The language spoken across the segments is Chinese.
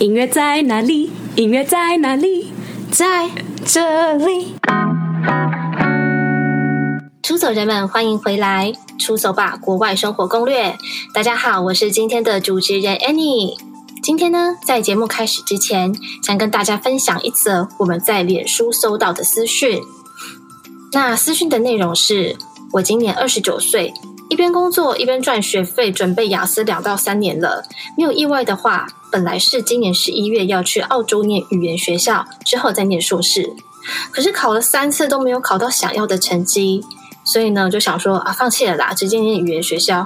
音乐在哪里？音乐在哪里？在这里。出走人们，欢迎回来！出走吧，国外生活攻略。大家好，我是今天的主持人 Annie。今天呢，在节目开始之前，想跟大家分享一则我们在脸书收到的私讯。那私讯的内容是：我今年二十九岁。一边工作一边赚学费，准备雅思两到三年了。没有意外的话，本来是今年十一月要去澳洲念语言学校，之后再念硕士。可是考了三次都没有考到想要的成绩，所以呢就想说啊，放弃了啦，直接念语言学校。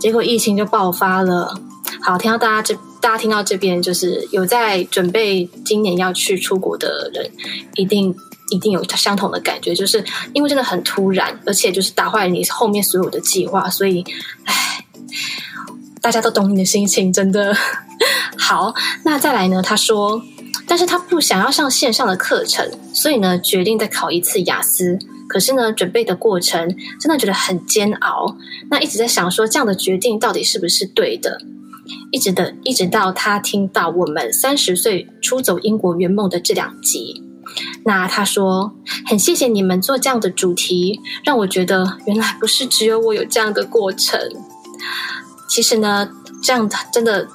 结果疫情就爆发了。好，听到大家这大家听到这边，就是有在准备今年要去出国的人，一定。一定有相同的感觉，就是因为真的很突然，而且就是打坏你后面所有的计划，所以，唉，大家都懂你的心情，真的。好，那再来呢？他说，但是他不想要上线上的课程，所以呢，决定再考一次雅思。可是呢，准备的过程真的觉得很煎熬，那一直在想说，这样的决定到底是不是对的？一直的，一直到他听到我们三十岁出走英国圆梦的这两集。那他说，很谢谢你们做这样的主题，让我觉得原来不是只有我有这样的过程。其实呢，这样的真的。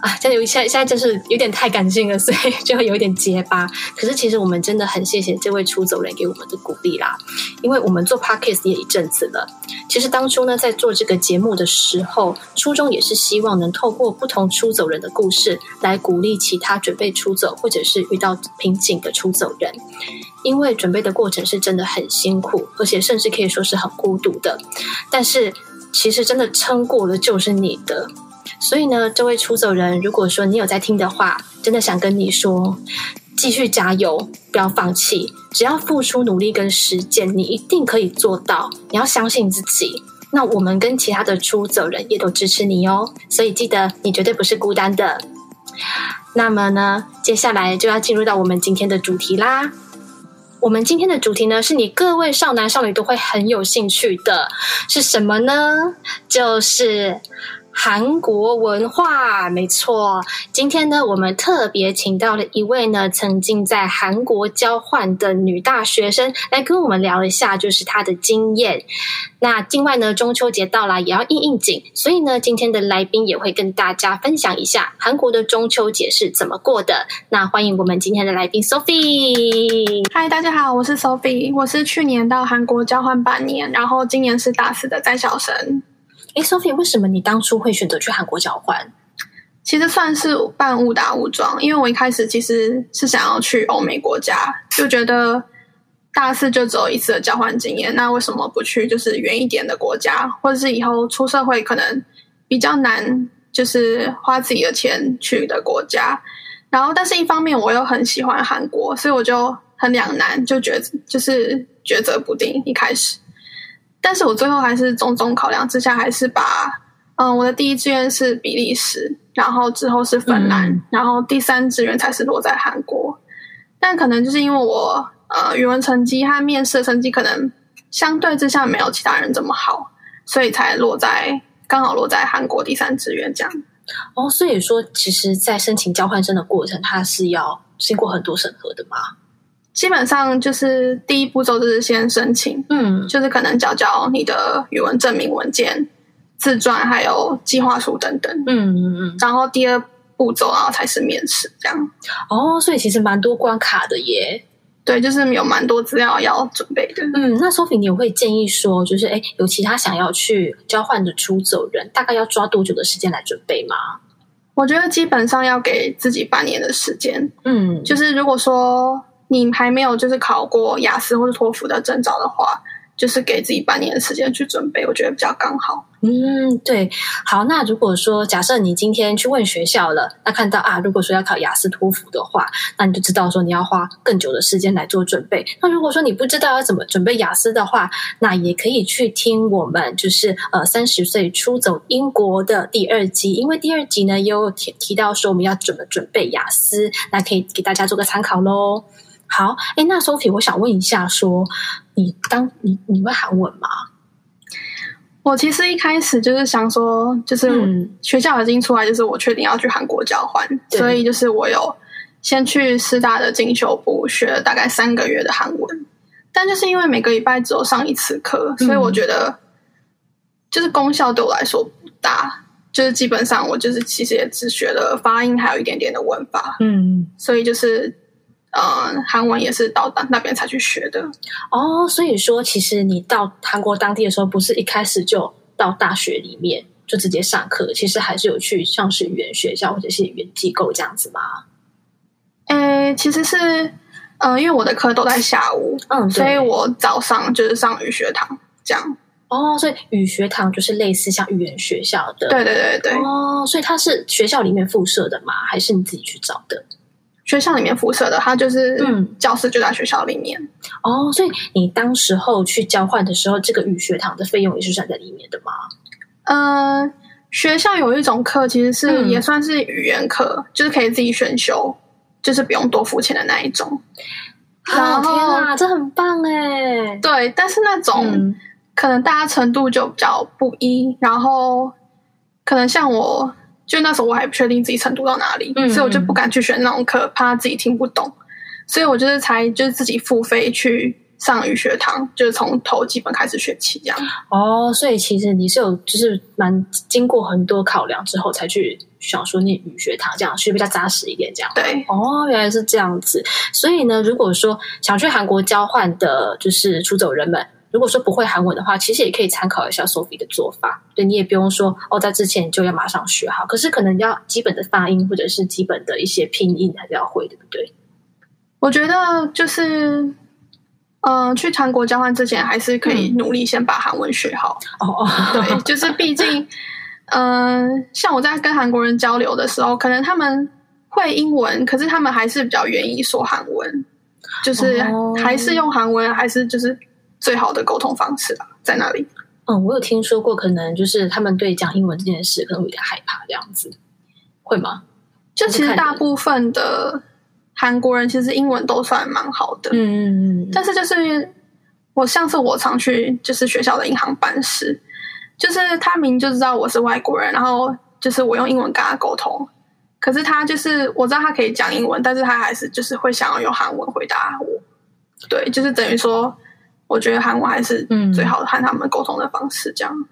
啊，真的有现在现在就是有点太感性了，所以就会有一点结巴。可是其实我们真的很谢谢这位出走人给我们的鼓励啦，因为我们做 Podcast 也一阵子了。其实当初呢，在做这个节目的时候，初衷也是希望能透过不同出走人的故事，来鼓励其他准备出走或者是遇到瓶颈的出走人。因为准备的过程是真的很辛苦，而且甚至可以说是很孤独的。但是其实真的撑过了就是你的。所以呢，这位出走人，如果说你有在听的话，真的想跟你说，继续加油，不要放弃，只要付出努力跟实践，你一定可以做到。你要相信自己。那我们跟其他的出走人也都支持你哦，所以记得你绝对不是孤单的。那么呢，接下来就要进入到我们今天的主题啦。我们今天的主题呢，是你各位少男少女都会很有兴趣的，是什么呢？就是。韩国文化，没错。今天呢，我们特别请到了一位呢，曾经在韩国交换的女大学生，来跟我们聊一下，就是她的经验。那境外呢，中秋节到了，也要应应景，所以呢，今天的来宾也会跟大家分享一下韩国的中秋节是怎么过的。那欢迎我们今天的来宾 Sophie。嗨，大家好，我是 Sophie，我是去年到韩国交换半年，然后今年是大四的在校生。哎，Sophie，为什么你当初会选择去韩国交换？其实算是半误打误撞，因为我一开始其实是想要去欧美国家，就觉得大四就只有一次的交换经验，那为什么不去就是远一点的国家，或者是以后出社会可能比较难，就是花自己的钱去的国家。然后，但是一方面我又很喜欢韩国，所以我就很两难，就觉就是抉择不定一开始。但是我最后还是种种考量之下，还是把嗯，我的第一志愿是比利时，然后之后是芬兰，嗯、然后第三志愿才是落在韩国。但可能就是因为我呃语文成绩和面试的成绩可能相对之下没有其他人这么好，所以才落在刚好落在韩国第三志愿这样。哦，所以说其实，在申请交换生的过程，它是要经过很多审核的吗？基本上就是第一步骤就是先申请，嗯，就是可能交交你的语文证明文件、自传还有计划书等等，嗯嗯嗯，然后第二步骤然后才是面试这样。哦，所以其实蛮多关卡的耶。对，就是有蛮多资料要准备的。嗯，那 Sophie，你有会建议说，就是哎，有其他想要去交换的出走人，大概要抓多久的时间来准备吗？我觉得基本上要给自己半年的时间。嗯，就是如果说。你还没有就是考过雅思或者托福的证照的话，就是给自己半年的时间去准备，我觉得比较刚好。嗯，对。好，那如果说假设你今天去问学校了，那看到啊，如果说要考雅思托福的话，那你就知道说你要花更久的时间来做准备。那如果说你不知道要怎么准备雅思的话，那也可以去听我们就是呃三十岁出走英国的第二集，因为第二集呢也有提提到说我们要怎么准备雅思，那可以给大家做个参考喽。好，哎，那 Sophie，我想问一下说，说你当你你会韩文吗？我其实一开始就是想说，就是学校已经出来，就是我确定要去韩国交换，嗯、所以就是我有先去师大的进修部学了大概三个月的韩文，但就是因为每个礼拜只有上一次课，所以我觉得就是功效对我来说不大，就是基本上我就是其实也只学了发音，还有一点点的文法，嗯，所以就是。嗯，韩文也是到那边才去学的哦。所以说，其实你到韩国当地的时候，不是一开始就到大学里面就直接上课，其实还是有去像是语言学校或者是语言机构这样子吗？诶，其实是，嗯、呃，因为我的课都在下午，嗯，所以我早上就是上语学堂这样。哦，所以语学堂就是类似像语言学校的，对对对对。哦，所以它是学校里面附设的吗？还是你自己去找的？学校里面辐射的，它就是嗯，教室就在学校里面。嗯、哦，所以你当时候去交换的时候，这个语学堂的费用也是算在里面的吗？呃，学校有一种课，其实是也算是语言课，嗯、就是可以自己选修，就是不用多付钱的那一种。好天啊，这很棒哎！对，但是那种、嗯、可能大家程度就比较不一，然后可能像我。就那时候我还不确定自己程度到哪里，嗯、所以我就不敢去选那种课，怕自己听不懂，所以我就是才就是自己付费去上语学堂，就是从头基本开始学起这样。哦，所以其实你是有就是蛮经过很多考量之后才去想说念语学堂这样，学比较扎实一点这样。对，哦，原来是这样子。所以呢，如果说想去韩国交换的，就是出走人们。如果说不会韩文的话，其实也可以参考一下 Sophie 的做法。对，你也不用说哦，在之前就要马上学好。可是可能要基本的发音或者是基本的一些拼音还是要会，对不对？我觉得就是，嗯、呃，去韩国交换之前还是可以努力先把韩文学好。哦哦，对，就是毕竟，嗯、呃，像我在跟韩国人交流的时候，可能他们会英文，可是他们还是比较愿意说韩文，就是还是用韩文，还是就是。最好的沟通方式啊，在那里？嗯，我有听说过，可能就是他们对讲英文这件事可能会有点害怕，这样子会吗？就其实大部分的韩国人其实英文都算蛮好的，嗯嗯嗯。但是就是我上次我常去就是学校的银行办事，就是他明明就知道我是外国人，然后就是我用英文跟他沟通，可是他就是我知道他可以讲英文，但是他还是就是会想要用韩文回答我。对，就是等于说。我觉得韩文还是最好的和他们沟通的方式，这样、嗯。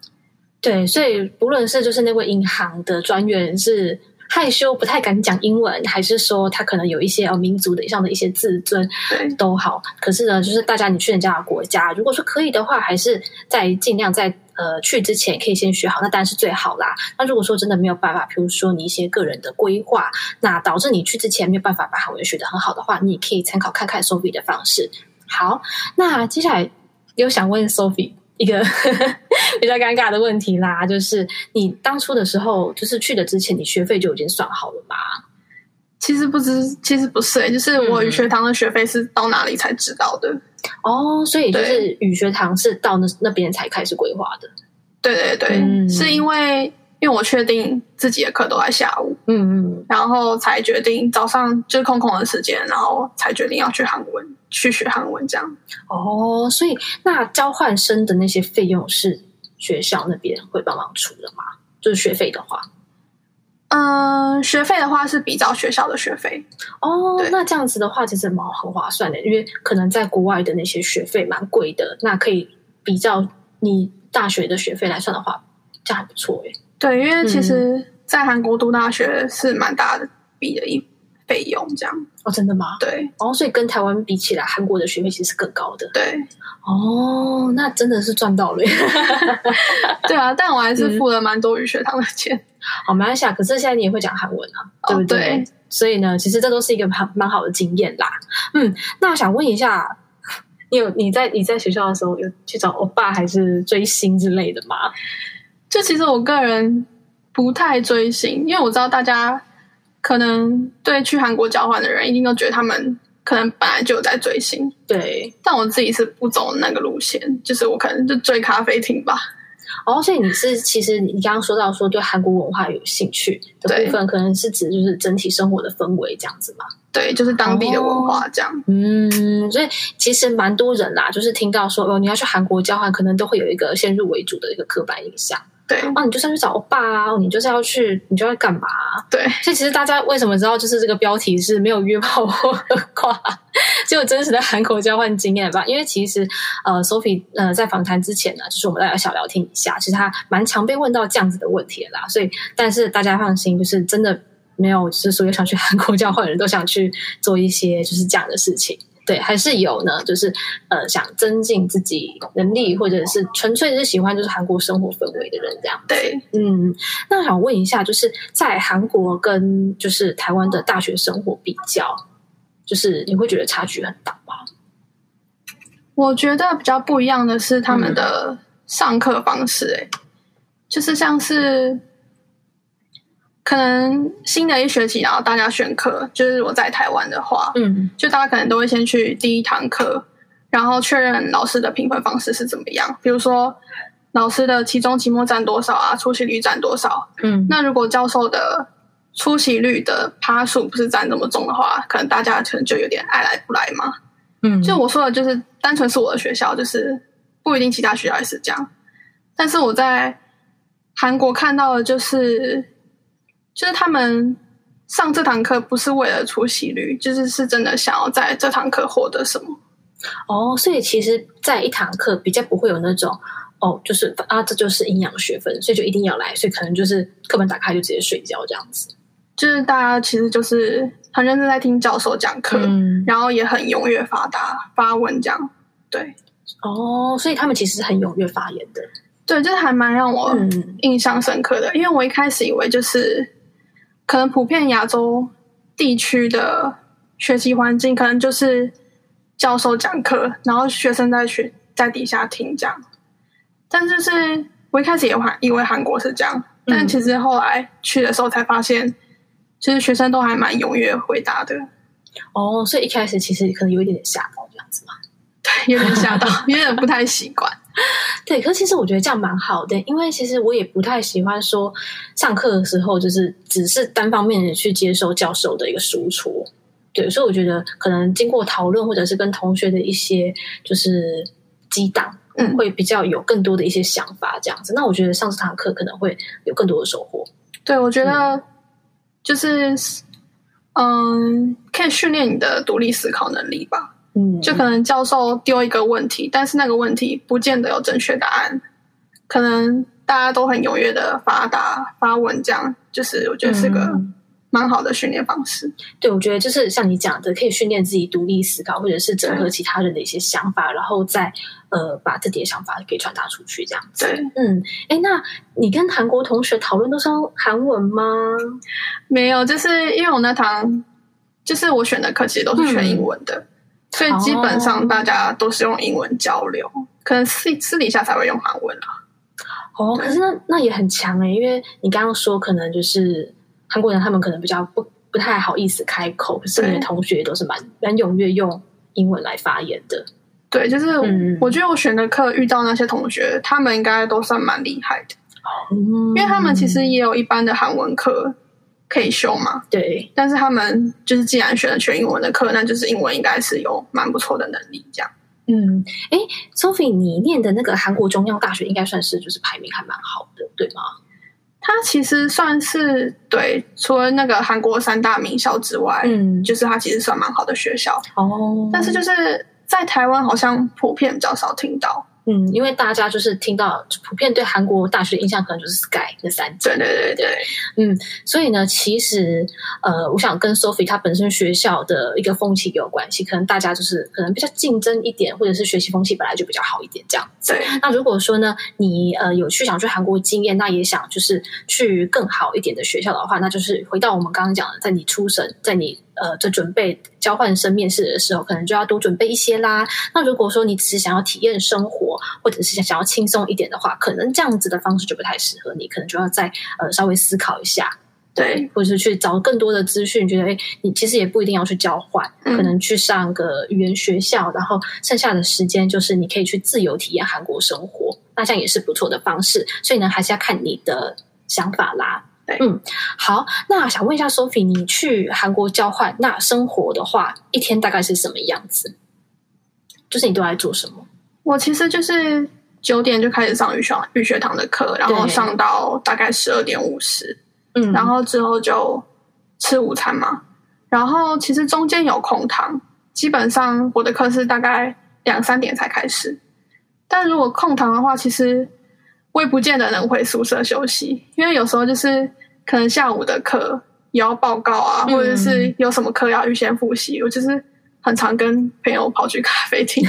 对，所以不论是就是那位银行的专员是害羞不太敢讲英文，还是说他可能有一些呃民族的上的一些自尊，对，都好。可是呢，就是大家你去人家的国家，如果说可以的话，还是在尽量在呃去之前可以先学好，那当然是最好啦。那如果说真的没有办法，比如说你一些个人的规划，那导致你去之前没有办法把韩文学得很好的话，你也可以参考看看 Sophie 的方式。好，那接下来又想问 Sophie 一个 比较尴尬的问题啦，就是你当初的时候，就是去的之前，你学费就已经算好了吗？其实不知，其实不是、欸，就是我语学堂的学费是到哪里才知道的。嗯、哦，所以就是语学堂是到那那边才开始规划的。对对对，嗯、是因为。因为我确定自己的课都在下午，嗯嗯，然后才决定早上就是空空的时间，然后才决定要去韩文去学韩文这样。哦，所以那交换生的那些费用是学校那边会帮忙出的吗？就是学费的话，嗯，学费的话是比照学校的学费。哦，那这样子的话其实蛮很划算的，因为可能在国外的那些学费蛮贵的，那可以比较你大学的学费来算的话，这样还不错诶。对，因为其实，在韩国读大学是蛮大的笔的一费用，这样哦，真的吗？对，哦，所以跟台湾比起来，韩国的学费其实是更高的。对，哦，那真的是赚到了。对啊，但我还是付了蛮多语学堂的钱。好，没关系啊。可是现在你也会讲韩文啊，哦、对不对？对，所以呢，其实这都是一个蛮蛮好的经验啦。嗯，那我想问一下，你有你在你在学校的时候有去找欧巴还是追星之类的吗？就其实我个人不太追星，因为我知道大家可能对去韩国交换的人一定都觉得他们可能本来就有在追星，对。但我自己是不走那个路线，就是我可能就追咖啡厅吧。哦，所以你是其实你刚刚说到说对韩国文化有兴趣的部分，可能是指就是整体生活的氛围这样子嘛？对，就是当地的文化这样。哦、嗯，所以其实蛮多人啦，就是听到说哦，你要去韩国交换，可能都会有一个先入为主的一个刻板印象。对，啊，你就是要去找欧巴啊，你就是要去，你就要干嘛？对，所以其实大家为什么知道，就是这个标题是没有约炮或喝挂，只有真实的韩国交换经验吧？因为其实呃，Sophie 呃在访谈之前呢，就是我们大家小聊天一下，其实他蛮常被问到这样子的问题的啦。所以，但是大家放心，就是真的没有，就是所有想去韩国交换的人都想去做一些就是这样的事情。对，还是有呢，就是呃，想增进自己能力，或者是纯粹是喜欢就是韩国生活氛围的人这样。对，嗯，那我想问一下，就是在韩国跟就是台湾的大学生活比较，就是你会觉得差距很大吗？我觉得比较不一样的是他们的上课方式，欸，哎、嗯，就是像是。可能新的一学期，然后大家选课，就是我在台湾的话，嗯，就大家可能都会先去第一堂课，然后确认老师的评分方式是怎么样。比如说，老师的期中、期末占多少啊？出席率占多少？嗯，那如果教授的出席率的趴数不是占这么重的话，可能大家可能就有点爱来不来嘛。嗯，就我说的，就是单纯是我的学校，就是不一定其他学校也是这样。但是我在韩国看到的就是。就是他们上这堂课不是为了出席率，就是是真的想要在这堂课获得什么。哦，所以其实，在一堂课比较不会有那种哦，就是啊，这就是营养学分，所以就一定要来，所以可能就是课本打开就直接睡觉这样子。就是大家其实就是很认真在听教授讲课，嗯，然后也很踊跃发答发文这样。对，哦，所以他们其实是很踊跃发言的。对，就是还蛮让我印象深刻的，嗯，因为我一开始以为就是。可能普遍亚洲地区的学习环境，可能就是教授讲课，然后学生在学在底下听讲。但就是我一开始也还以为韩国是这样，但其实后来去的时候才发现，其实学生都还蛮踊跃回答的。哦，所以一开始其实可能有一点点吓到这样子嘛？对，有点吓到，有点不太习惯。对，可是其实我觉得这样蛮好的，因为其实我也不太喜欢说上课的时候就是只是单方面的去接受教授的一个输出。对，所以我觉得可能经过讨论或者是跟同学的一些就是激荡，嗯，会比较有更多的一些想法这样子。那我觉得上这堂课可能会有更多的收获。对，我觉得就是嗯，可以训练你的独立思考能力吧。嗯，就可能教授丢一个问题，但是那个问题不见得有正确答案，可能大家都很踊跃的发答发问，这样就是我觉得是个蛮好的训练方式。嗯、对，我觉得就是像你讲的，可以训练自己独立思考，或者是整合其他人的一些想法，然后再呃把自己的想法给传达出去，这样子。对，嗯，哎，那你跟韩国同学讨论都是用韩文吗？没有，就是因为我那堂就是我选的课其实都是全英文的。嗯所以基本上大家都是用英文交流，哦、可能私私底下才会用韩文啊。哦，可是那那也很强诶、欸，因为你刚刚说可能就是韩国人他们可能比较不不太好意思开口，可是你的同学都是蛮蛮踊跃用英文来发言的。对，就是我觉得我选的课遇到那些同学，他们应该都算蛮厉害的，嗯，因为他们其实也有一般的韩文课。可以修嘛？对，但是他们就是既然选了全英文的课，那就是英文应该是有蛮不错的能力这样。嗯，哎，Sophie，你念的那个韩国中央大学应该算是就是排名还蛮好的，对吗？它其实算是对，除了那个韩国三大名校之外，嗯，就是它其实算蛮好的学校哦。但是就是在台湾好像普遍比较少听到。嗯，因为大家就是听到普遍对韩国大学的印象可能就是 Sky 这三间，对对对对，嗯，所以呢，其实呃，我想跟 Sophie 她本身学校的一个风气有关系，可能大家就是可能比较竞争一点，或者是学习风气本来就比较好一点这样子。对，那如果说呢，你呃有去想去韩国经验，那也想就是去更好一点的学校的话，那就是回到我们刚刚讲的，在你出生，在你。呃，在准备交换生面试的时候，可能就要多准备一些啦。那如果说你只是想要体验生活，或者是想要轻松一点的话，可能这样子的方式就不太适合你，可能就要再呃稍微思考一下，对，或者是去找更多的资讯，觉得哎，你其实也不一定要去交换，可能去上个语言学校，然后剩下的时间就是你可以去自由体验韩国生活。那这样也是不错的方式。所以呢，还是要看你的想法啦。对，嗯，好，那想问一下 Sophie，你去韩国交换，那生活的话，一天大概是什么样子？就是你都在做什么？我其实就是九点就开始上语学语学堂的课，然后上到大概十二点五十，嗯，然后之后就吃午餐嘛，然后其实中间有空堂，基本上我的课是大概两三点才开始，但如果空堂的话，其实。我也不见得能回宿舍休息，因为有时候就是可能下午的课也要报告啊，嗯、或者是有什么课要预先复习。我就是很常跟朋友跑去咖啡厅，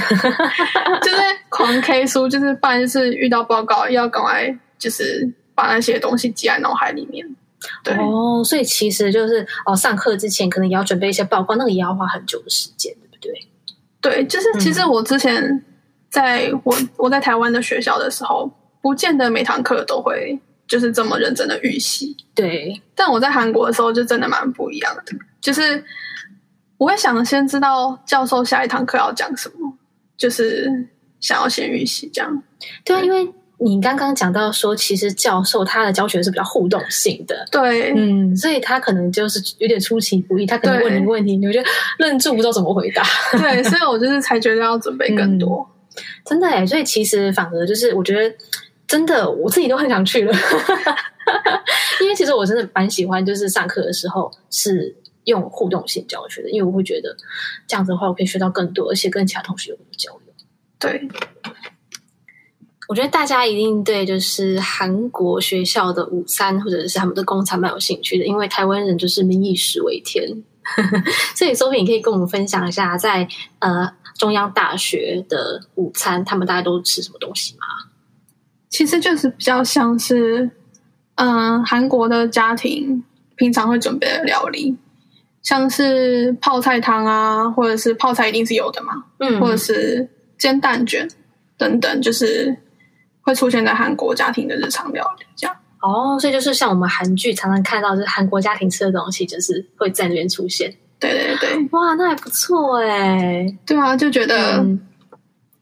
就是狂 K 书，就是不然就是遇到报告要赶快就是把那些东西记在脑海里面。对哦，所以其实就是哦，上课之前可能也要准备一些报告，那个也要花很久的时间，对不对？对，就是其实我之前在我我在台湾的学校的时候。不见得每堂课都会就是这么认真的预习，对。但我在韩国的时候就真的蛮不一样的，就是我会想先知道教授下一堂课要讲什么，就是想要先预习这样。对啊，因为你刚刚讲到说，其实教授他的教学是比较互动性的，对，嗯，所以他可能就是有点出其不意，他可能问你问题，你就愣住不知道怎么回答。对，所以我就是才觉得要准备更多，嗯、真的哎，所以其实反而就是我觉得。真的，我自己都很想去了，因为其实我真的蛮喜欢，就是上课的时候是用互动性教学的，因为我会觉得这样子的话，我可以学到更多，而且跟其他同学有交流。对，我觉得大家一定对就是韩国学校的午餐或者是他们的工餐蛮有兴趣的，因为台湾人就是民以食为天，所以 Sophie 你可以跟我们分享一下在，在呃中央大学的午餐，他们大家都吃什么东西吗？其实就是比较像是，嗯，韩国的家庭平常会准备的料理，像是泡菜汤啊，或者是泡菜一定是有的嘛，嗯，或者是煎蛋卷等等，就是会出现在韩国家庭的日常料理这样。哦，所以就是像我们韩剧常常看到，就是韩国家庭吃的东西，就是会在那边出现。对对对，哇，那还不错哎。对啊，就觉得。嗯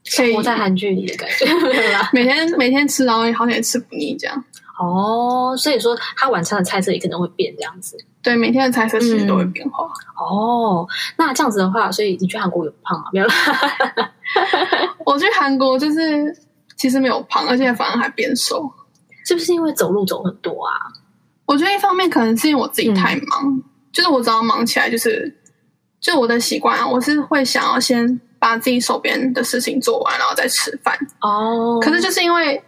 生活在韩剧里的感觉，每天每天吃，然后好像也吃不腻这样。哦，所以说他晚餐的菜色也可能会变这样子。对，每天的菜色其实都会变化。嗯、哦，那这样子的话，所以你去韩国有胖吗？没有啦。我去韩国就是其实没有胖，而且反而还变瘦。是不是因为走路走很多啊？我觉得一方面可能是因为我自己太忙，嗯、就是我只要忙起来，就是就我的习惯啊，我是会想要先。把自己手边的事情做完，然后再吃饭。哦，oh. 可是就是因为，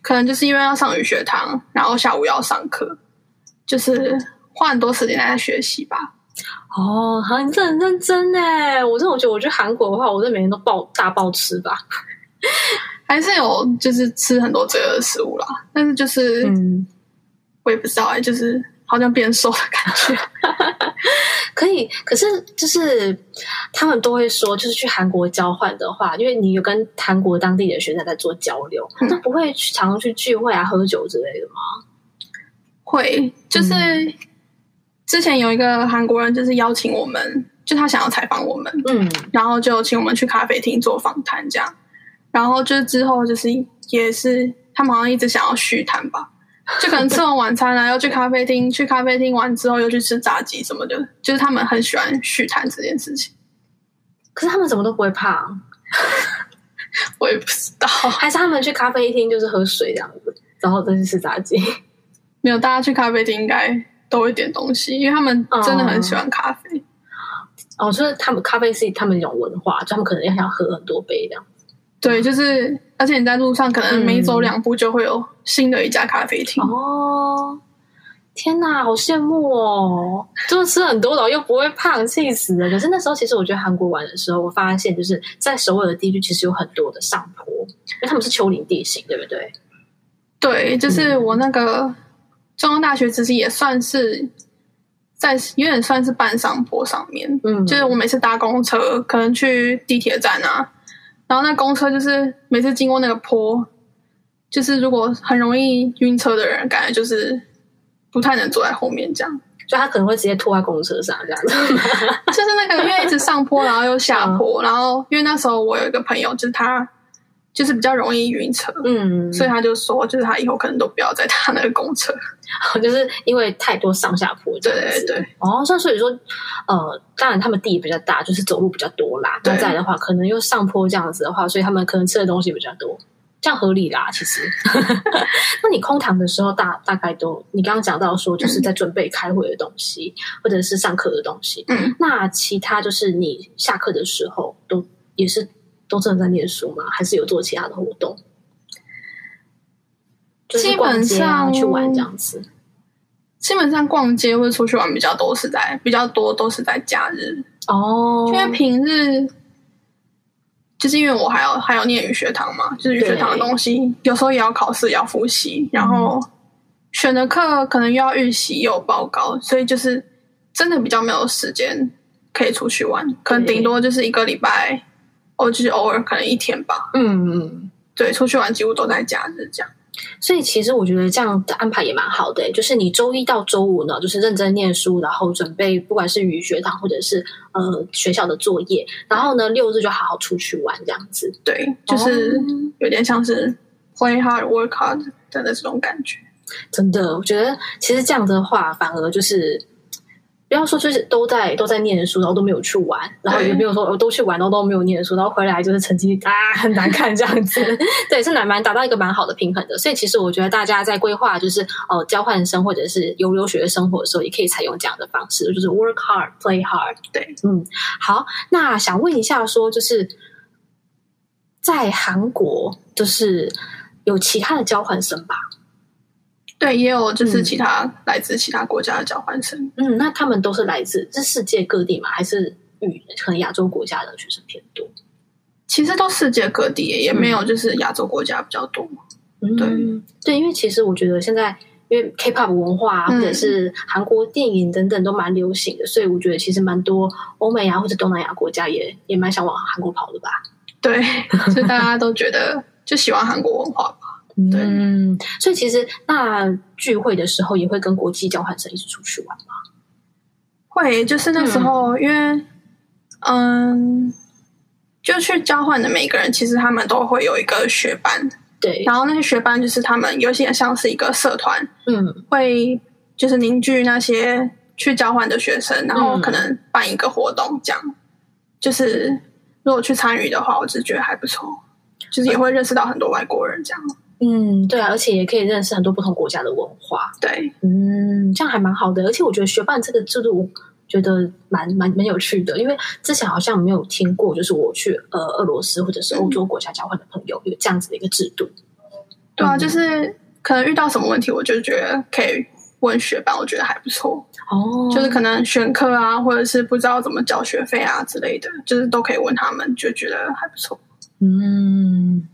可能就是因为要上语学堂，然后下午要上课，就是花很多时间在学习吧。哦，好，你这很认真哎！我真的我觉得，我去韩国的话，我这每天都暴大暴吃吧，还是有就是吃很多罪恶的食物啦。但是就是，嗯，我也不知道哎，就是。好像变瘦的感觉，可以。可是就是他们都会说，就是去韩国交换的话，因为你有跟韩国当地的学生在做交流，那、嗯、不会去常常去聚会啊、喝酒之类的吗？会，就是之前有一个韩国人，就是邀请我们，就他想要采访我们，嗯，然后就请我们去咖啡厅做访谈，这样。然后就是之后就是也是他们好像一直想要续谈吧。就可能吃完晚餐然后又去咖啡厅，去咖啡厅完之后又去吃炸鸡什么的，就是他们很喜欢续谈这件事情。可是他们怎么都不会胖，我也不知道。还是他们去咖啡厅就是喝水这样子，然后再去吃炸鸡？没有，大家去咖啡厅应该都会点东西，因为他们真的很喜欢咖啡。哦，就是他们咖啡是他们一种文化，就他们可能要想喝很多杯这样。对，就是，而且你在路上可能每走两步就会有新的一家咖啡厅。嗯、哦，天哪，好羡慕哦！就是吃很多然后又不会胖，气死了。可是那时候其实我觉得韩国玩的时候，我发现就是在首尔的地区其实有很多的上坡，因为他们是丘陵地形，对不对？对，就是我那个中央大学其实也算是在有点算是半上坡上面。嗯，就是我每次搭公车，可能去地铁站啊。然后那公车就是每次经过那个坡，就是如果很容易晕车的人，感觉就是不太能坐在后面这样，就他可能会直接吐在公车上这样子。就是那个因为一直上坡，然后又下坡，嗯、然后因为那时候我有一个朋友，就是他就是比较容易晕车，嗯，所以他就说，就是他以后可能都不要再搭那个公车，就是因为太多上下坡。对对对。哦，像所以说，呃，当然他们地比较大，就是走路比较多啦。那再的话，可能又上坡这样子的话，所以他们可能吃的东西比较多，这样合理啦。其实，那你空堂的时候大大概都，你刚刚讲到说，就是在准备开会的东西，嗯、或者是上课的东西。嗯，那其他就是你下课的时候都也是。都正在念书吗？还是有做其他的活动？基本上去玩这样子。基本上逛街或者出去玩比较多是在比较多都是在假日哦，因为平日就是因为我还要还要念语学堂嘛，就是语学堂的东西有时候也要考试也要复习，然后选的课可能又要预习又有报告，所以就是真的比较没有时间可以出去玩，可能顶多就是一个礼拜。哦，就是偶尔可能一天吧。嗯嗯，对，出去玩几乎都在假日这样。所以其实我觉得这样的安排也蛮好的，就是你周一到周五呢，就是认真念书，然后准备不管是语学堂或者是呃学校的作业，然后呢六日就好好出去玩这样子。对，就是有点像是 play hard work hard 的那种感觉。真的，我觉得其实这样的话反而就是。不要说就是都在都在念书，然后都没有去玩，然后也没有说我都去玩，然后都没有念书，然后回来就是成绩啊很难看这样子。对，是蛮蛮达到一个蛮好的平衡的。所以其实我觉得大家在规划就是呃交换生或者是游留学生活的时候，也可以采用这样的方式，就是 work hard play hard。对，嗯，好，那想问一下，说就是在韩国就是有其他的交换生吧？对，也有就是其他来自其他国家的交换生。嗯，那他们都是来自是世界各地嘛？还是与可能亚洲国家的学生偏多？其实都世界各地，也没有就是亚洲国家比较多。嗯，对对，因为其实我觉得现在因为 K-pop 文化啊，或者是韩国电影等等都蛮流行的，嗯，所以我觉得其实蛮多欧美啊或者东南亚国家也也蛮想往韩国跑的吧。对，所以大家都觉得就喜欢韩国文化吧。对，嗯，所以其实那聚会的时候也会跟国际交换生一起出去玩吗？会，就是那时候，嗯、因为嗯，就去交换的每个人，其实他们都会有一个学班，对，然后那些学班就是他们有些像是一个社团，嗯，会就是凝聚那些去交换的学生，然后可能办一个活动，这样、嗯，就是如果去参与的话，我只觉得还不错，就是也会认识到很多外国人，这样。嗯，对啊，而且也可以认识很多不同国家的文化。对，嗯，这样还蛮好的。而且我觉得学伴这个制度，觉得蛮蛮蛮有趣的，因为之前好像没有听过，就是我去呃俄罗斯或者是欧洲国家交换的朋友有这样子的一个制度。对啊，就是可能遇到什么问题，我就觉得可以问学伴，我觉得还不错。哦，就是可能选课啊，或者是不知道怎么交学费啊之类的，就是都可以问他们，就觉得还不错。嗯。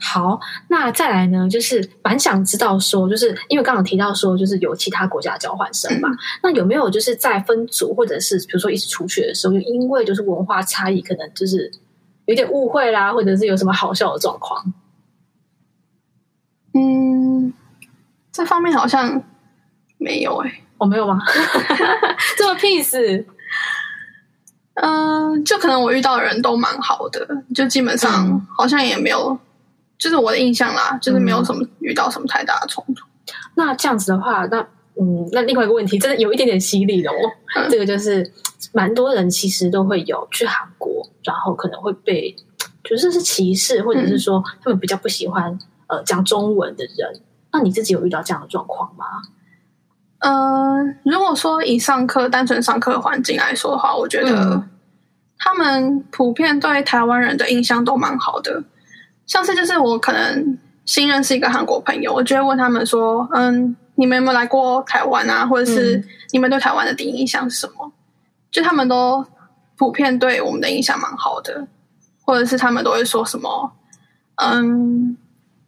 好，那再来呢？就是蛮想知道说，就是因为刚刚提到说，就是有其他国家的交换生嘛、嗯，那有没有就是在分组或者是比如说一起出去的时候，就因为就是文化差异，可能就是有点误会啦，或者是有什么好笑的状况？嗯，这方面好像没有哎、欸，我、哦、没有吗？这么 peace？嗯、呃，就可能我遇到的人都蛮好的，就基本上好像也没有。嗯就是我的印象啦，就是没有什么遇到什么太大的冲突。嗯。那这样子的话，那嗯，那另外一个问题，真的有一点点犀利的哦。嗯、这个就是蛮多人其实都会有去韩国，然后可能会被就是是歧视，或者是说他们比较不喜欢呃讲中文的人。那你自己有遇到这样的状况吗？呃，如果说以上课单纯上课环境来说的话，我觉得他们普遍对台湾人的印象都蛮好的。像是就是我可能新认识一个韩国朋友，我就会问他们说：“嗯，你们有没有来过台湾啊？或者是你们对台湾的第一印象是什么？”就他们都普遍对我们的印象蛮好的，或者是他们都会说什么：“嗯，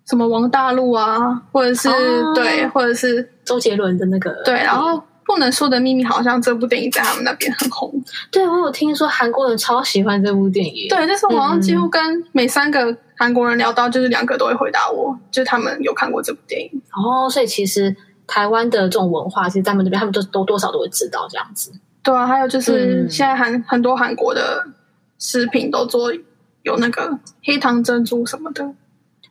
什么王大陆啊，或者是、哦、对，或者是周杰伦的那个对。”然后《不能说的秘密》好像这部电影在他们那边很红。对，我有听说韩国人超喜欢这部电影。对，就是我好像几乎跟每三个。韩国人聊到，就是两个都会回答我，就是他们有看过这部电影。哦，所以其实台湾的这种文化，其实在他们这边，他们都都多少都会知道这样子。对啊，还有就是现在韩、嗯、很多韩国的食品都做有那个黑糖珍珠什么的。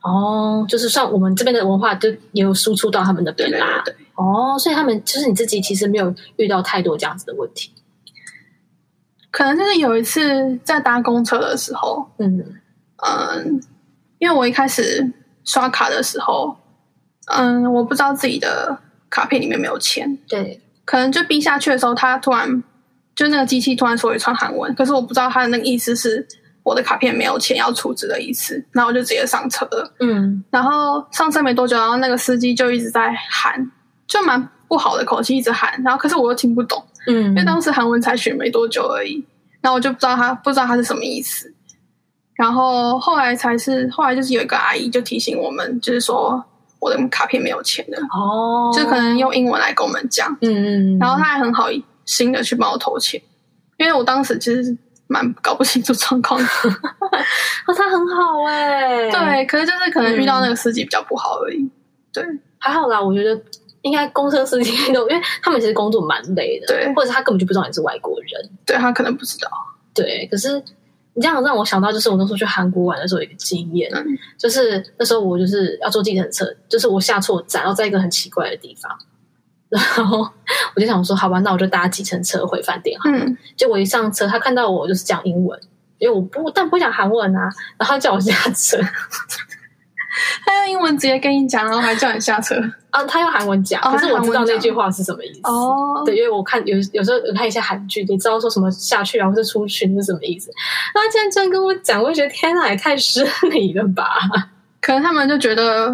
哦，就是算我们这边的文化，就也有输出到他们那边啦。对，对，对，对，哦，所以他们就是你自己，其实没有遇到太多这样子的问题。可能就是有一次在搭公车的时候，嗯。嗯，因为我一开始刷卡的时候，嗯，我不知道自己的卡片里面没有钱，对，可能就逼下去的时候，他突然就那个机器突然说一串韩文，可是我不知道他的那个意思是我的卡片没有钱要储值的意思，然后我就直接上车了，嗯，然后上车没多久，然后那个司机就一直在喊，就蛮不好的口气一直喊，然后可是我又听不懂。嗯，因为当时韩文才学没多久而已，然后我就不知道他不知道他是什么意思，然后后来才是后来就是有一个阿姨就提醒我们，就是说我的卡片没有钱的哦，就可能用英文来跟我们讲，嗯嗯，然后他还很好心的去帮我投钱，因为我当时其实蛮搞不清楚状况的，哦，他很好哎，对，可是就是可能遇到那个司机比较不好而已，对，还好啦，我觉得。应该公车司机都，因为他们其实工作蛮累的，对，或者他根本就不知道你是外国人，对，他可能不知道，对。可是你这样让我想到，就是我那时候去韩国玩的时候有一个经验，嗯，就是那时候我就是要坐计程车，就是我下错站，然后在一个很奇怪的地方，然后我就想说，好吧，那我就搭计程车回饭店好了。嗯，结果一上车，他看到我就是讲英文，因为我不但不会讲韩文啊，然后叫我下车。他用英文直接跟你讲，然后还叫你下车啊！他用韩文讲，可是我知道那句话是什么意思哦。对，因为我看有有时候有看一些韩剧，你知道说什么下去啊，或者出去是什么意思。他竟然这样跟我讲，我就觉得天哪，也太失礼了吧！可能他们就觉得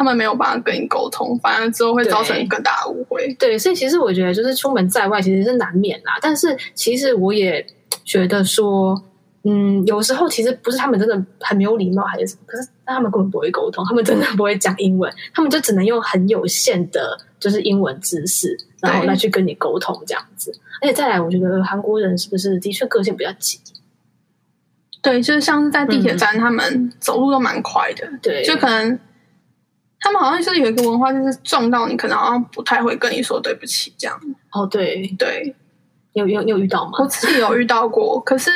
他们没有办法跟你沟通，反而之后会造成更大的误会。对，所以其实我觉得就是出门在外其实是难免啦。但是其实我也觉得说。嗯，有时候其实不是他们真的很没有礼貌，还是什么，可是他们根本不会沟通，他们真的不会讲英文，他们就只能用很有限的，就是英文知识，然后来去跟你沟通这样子。而且再来，我觉得韩国人是不是的确个性比较急？对，就是像是在地铁站，嗯、他们走路都蛮快的。对，就可能他们好像就是有一个文化，就是撞到你，可能好像不太会跟你说对不起这样。哦，对对，有有有遇到吗？我自己有遇到过，可是。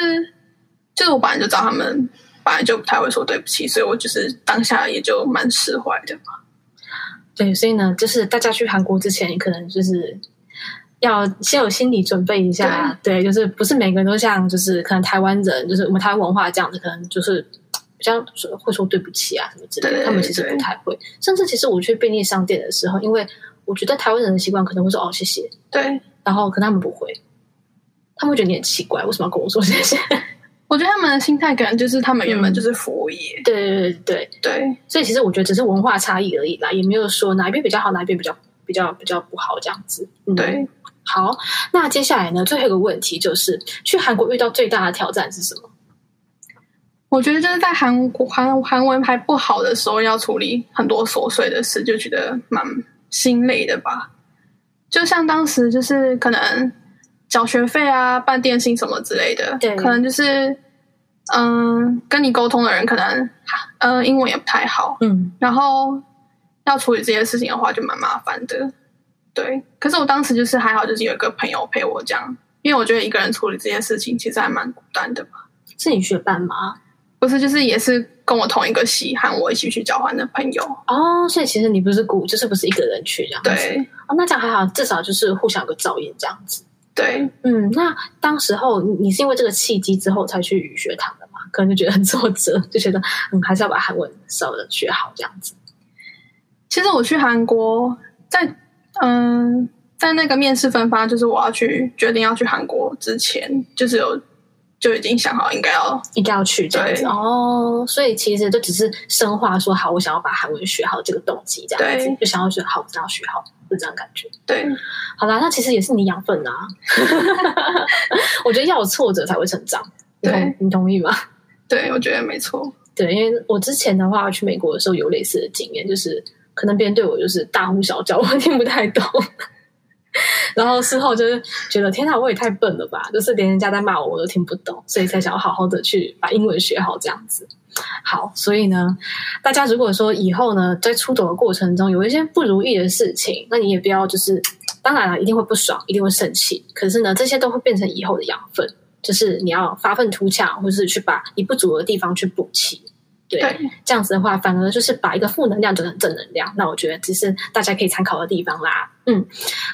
就是我本来就找他们本来就不太会说对不起，所以我就是当下也就蛮释怀的嘛。对，所以呢，就是大家去韩国之前，你可能就是要先有心理准备一下。对，对，就是不是每个人都像就是可能台湾人，就是我们台湾文化这样子，可能就是比较会说对不起啊什么之类的。他们其实不太会。甚至其实我去便利商店的时候，因为我觉得台湾人的习惯可能会说哦谢谢，对，然后可能他们不会，他们会觉得你很奇怪，为什么要跟我说谢谢？我觉得他们的心态可能就是他们原本就是服务业，嗯、对对对对对，所以其实我觉得只是文化差异而已啦，也没有说哪一边比较好，哪一边比较比较比较不好这样子。嗯、对，好，那接下来呢，最后一个问题就是去韩国遇到最大的挑战是什么？我觉得就是在韩国韩韩文还不好的时候，要处理很多琐碎的事，就觉得蛮心累的吧。就像当时就是可能。缴学费啊，办电信什么之类的，对，可能就是，嗯，跟你沟通的人可能，嗯，英文也不太好，嗯，然后要处理这些事情的话，就蛮麻烦的，对。可是我当时就是还好，就是有一个朋友陪我这样，因为我觉得一个人处理这件事情其实还蛮孤单的嘛。是你学伴吗？不是，就是也是跟我同一个系，和我一起去交换的朋友。哦，所以其实你不是孤，就是不是一个人去这样子。对。哦，那这样还好，至少就是互相有个照应这样子。对，嗯，那当时候你是因为这个契机之后才去语学堂的嘛？可能就觉得很挫折，就觉得嗯，还是要把韩文稍微学好这样子。其实我去韩国，在嗯，在那个面试分发，就是我要去决定要去韩国之前，就是有就已经想好应该要一定要去这样子哦。所以其实就只是深化说好，我想要把韩文学好这个动机这样子，就想要学好，想要学好。是这样感觉，对，好啦，那其实也是你养分啊。我觉得要有挫折才会成长，对，你同意吗？对，我觉得没错。对，因为我之前的话去美国的时候有类似的经验，就是可能别人对我就是大呼小叫，我听不太懂。然后事后就是觉得天哪，我也太笨了吧！就是连人家在骂我，我都听不懂，所以才想要好好的去把英文学好这样子。好，所以呢，大家如果说以后呢，在出走的过程中有一些不如意的事情，那你也不要就是，当然了，一定会不爽，一定会生气。可是呢，这些都会变成以后的养分，就是你要发愤图强，或是去把你不足的地方去补齐。对，对这样子的话，反而就是把一个负能量转成正能量。那我觉得这是大家可以参考的地方啦。嗯，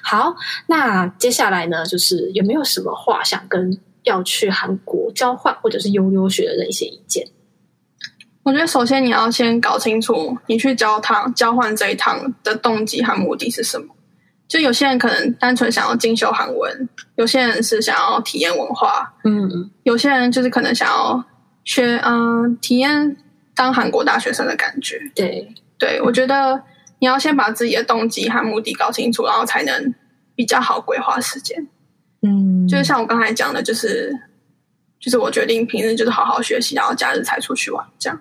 好，那接下来呢，就是有没有什么话想跟要去韩国交换或者是悠悠学的人一些意见？我觉得首先你要先搞清楚你去交趟交换这一趟的动机和目的是什么。就有些人可能单纯想要进修韩文，有些人是想要体验文化，嗯，有些人就是可能想要学，嗯、呃，体验当韩国大学生的感觉。对，对，我觉得你要先把自己的动机和目的搞清楚，然后才能比较好规划时间。嗯，就是像我刚才讲的，就是就是我决定平日就是好好学习，然后假日才出去玩，这样。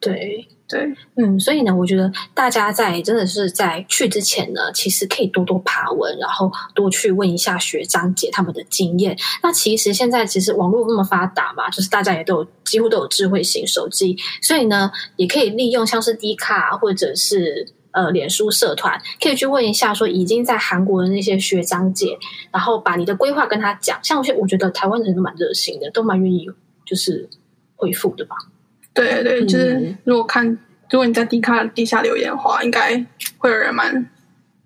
对。对，嗯，所以呢，我觉得大家在真的是在去之前呢，其实可以多多爬文，然后多去问一下学长姐他们的经验。那其实现在其实网络那么发达嘛，就是大家也都有几乎都有智慧型手机，所以呢，也可以利用像是 D 卡或者是呃脸书社团，可以去问一下说已经在韩国的那些学长姐，然后把你的规划跟他讲。像我觉得台湾人都蛮热心的，都蛮愿意就是回复的吧。对对，就是如果看，嗯、如果你在 D 卡底下留言的话，应该会有人蛮。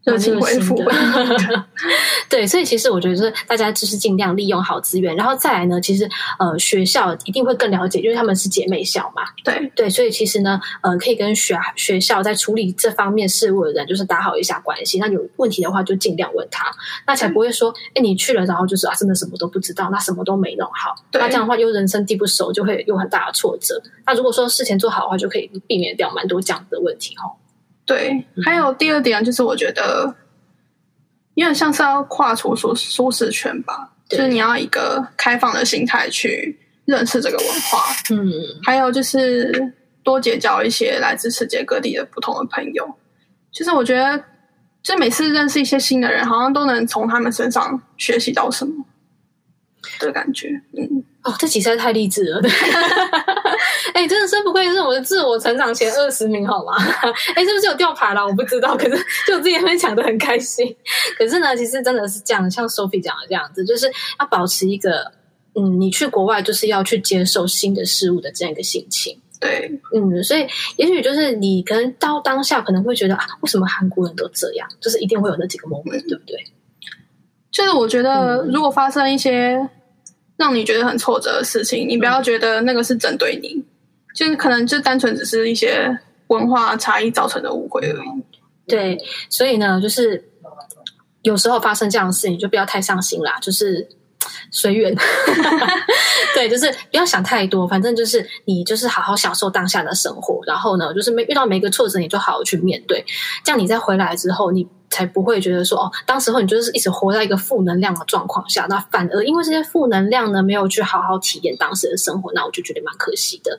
热情回复，对，所以其实我觉得是大家就是尽量利用好资源，然后再来呢，其实呃学校一定会更了解，因为他们是姐妹校嘛，对对，所以其实呢，呃，可以跟学学校在处理这方面事务的人，就是打好一下关系。那有问题的话，就尽量问他，那才不会说，哎，你去了，然后就是啊，真的什么都不知道，那什么都没弄好，那这样的话又人生地不熟，就会有很大的挫折。那如果说事前做好的话，就可以避免掉蛮多这样的问题哈。对，还有第二点就是，我觉得，因为像是要跨出舒舒适圈吧，就是你要一个开放的心态去认识这个文化。嗯，还有就是多结交一些来自世界各地的不同的朋友。就是我觉得，就每次认识一些新的人，好像都能从他们身上学习到什么的感觉。嗯。哦，这集实在太励志了！哎、欸，真的是不愧是我的自我成长前二十名，好吗？哎、欸，是不是有吊牌了？我不知道，可是就我自己分享的很开心。可是呢，其实真的是这样，像 Sophie 讲的这样子，就是要保持一个嗯，你去国外就是要去接受新的事物的这样一个心情。对，嗯，所以也许就是你可能到当下可能会觉得啊，为什么韩国人都这样？就是一定会有那几个 moment，对不对？就是我觉得，如果发生一些。让你觉得很挫折的事情，你不要觉得那个是针对你，嗯、就是可能就单纯只是一些文化差异造成的误会而已。对，所以呢，就是有时候发生这样的事，你就不要太伤心啦，就是随缘。对，就是不要想太多，反正就是你就是好好享受当下的生活，然后呢，就是没遇到每一个挫折，你就好好去面对，这样你再回来之后，你。才不会觉得说哦，当时候你就是一直活在一个负能量的状况下，那反而因为这些负能量呢，没有去好好体验当时的生活，那我就觉得蛮可惜的。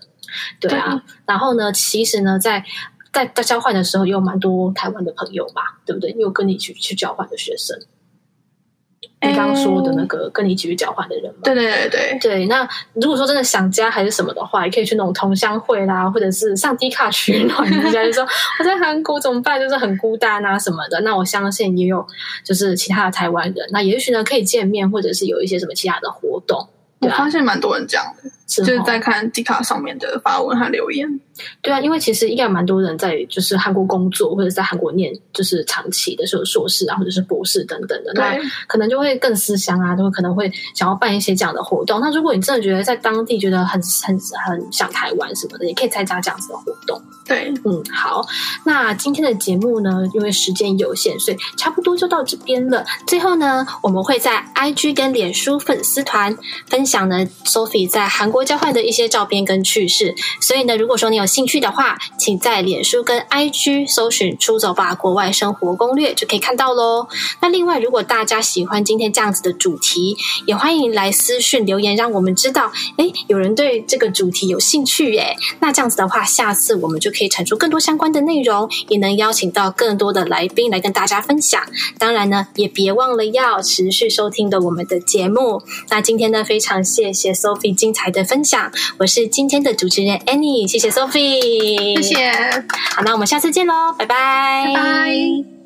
对啊，对，然后呢，其实呢，在在在交换的时候，也有蛮多台湾的朋友吧，对不对？有跟你去去交换的学生。你刚刚说的那个跟你一起去交换的人吗？对对对对对。那如果说真的想家还是什么的话，也可以去那种同乡会啦，或者是上低卡取暖人家，就说 我在韩国怎么办？就是很孤单啊什么的。那我相信也有就是其他的台湾人，那也许呢可以见面，或者是有一些什么其他的活动。我发现蛮多人这样的，是就是在看 D 卡上面的发文和留言。对啊，因为其实应该有蛮多人在就是韩国工作，或者在韩国念就是长期的，说硕士啊，或者是博士等等的，那可能就会更思乡啊，就会可能会想要办一些这样的活动。那如果你真的觉得在当地觉得很很很想台湾什么的，也可以参加这样子的活动。对，嗯，好，那今天的节目呢，因为时间有限，所以差不多就到这边了。最后呢，我们会在 IG 跟脸书粉丝团分享呢 Sophie 在韩国交换的一些照片跟趣事。所以呢，如果说你有兴趣的话，请在脸书跟 IG 搜寻“出走吧国外生活攻略”就可以看到喽。那另外，如果大家喜欢今天这样子的主题，也欢迎来私讯留言，让我们知道，诶，有人对这个主题有兴趣耶。那这样子的话，下次我们就可以产出更多相关的内容，也能邀请到更多的来宾来跟大家分享。当然呢，也别忘了要持续收听的我们的节目。那今天呢，非常谢谢 Sophie 精彩的分享，我是今天的主持人 Annie，谢谢 Sophie。谢谢，好，那我们下次见喽，拜拜，拜拜。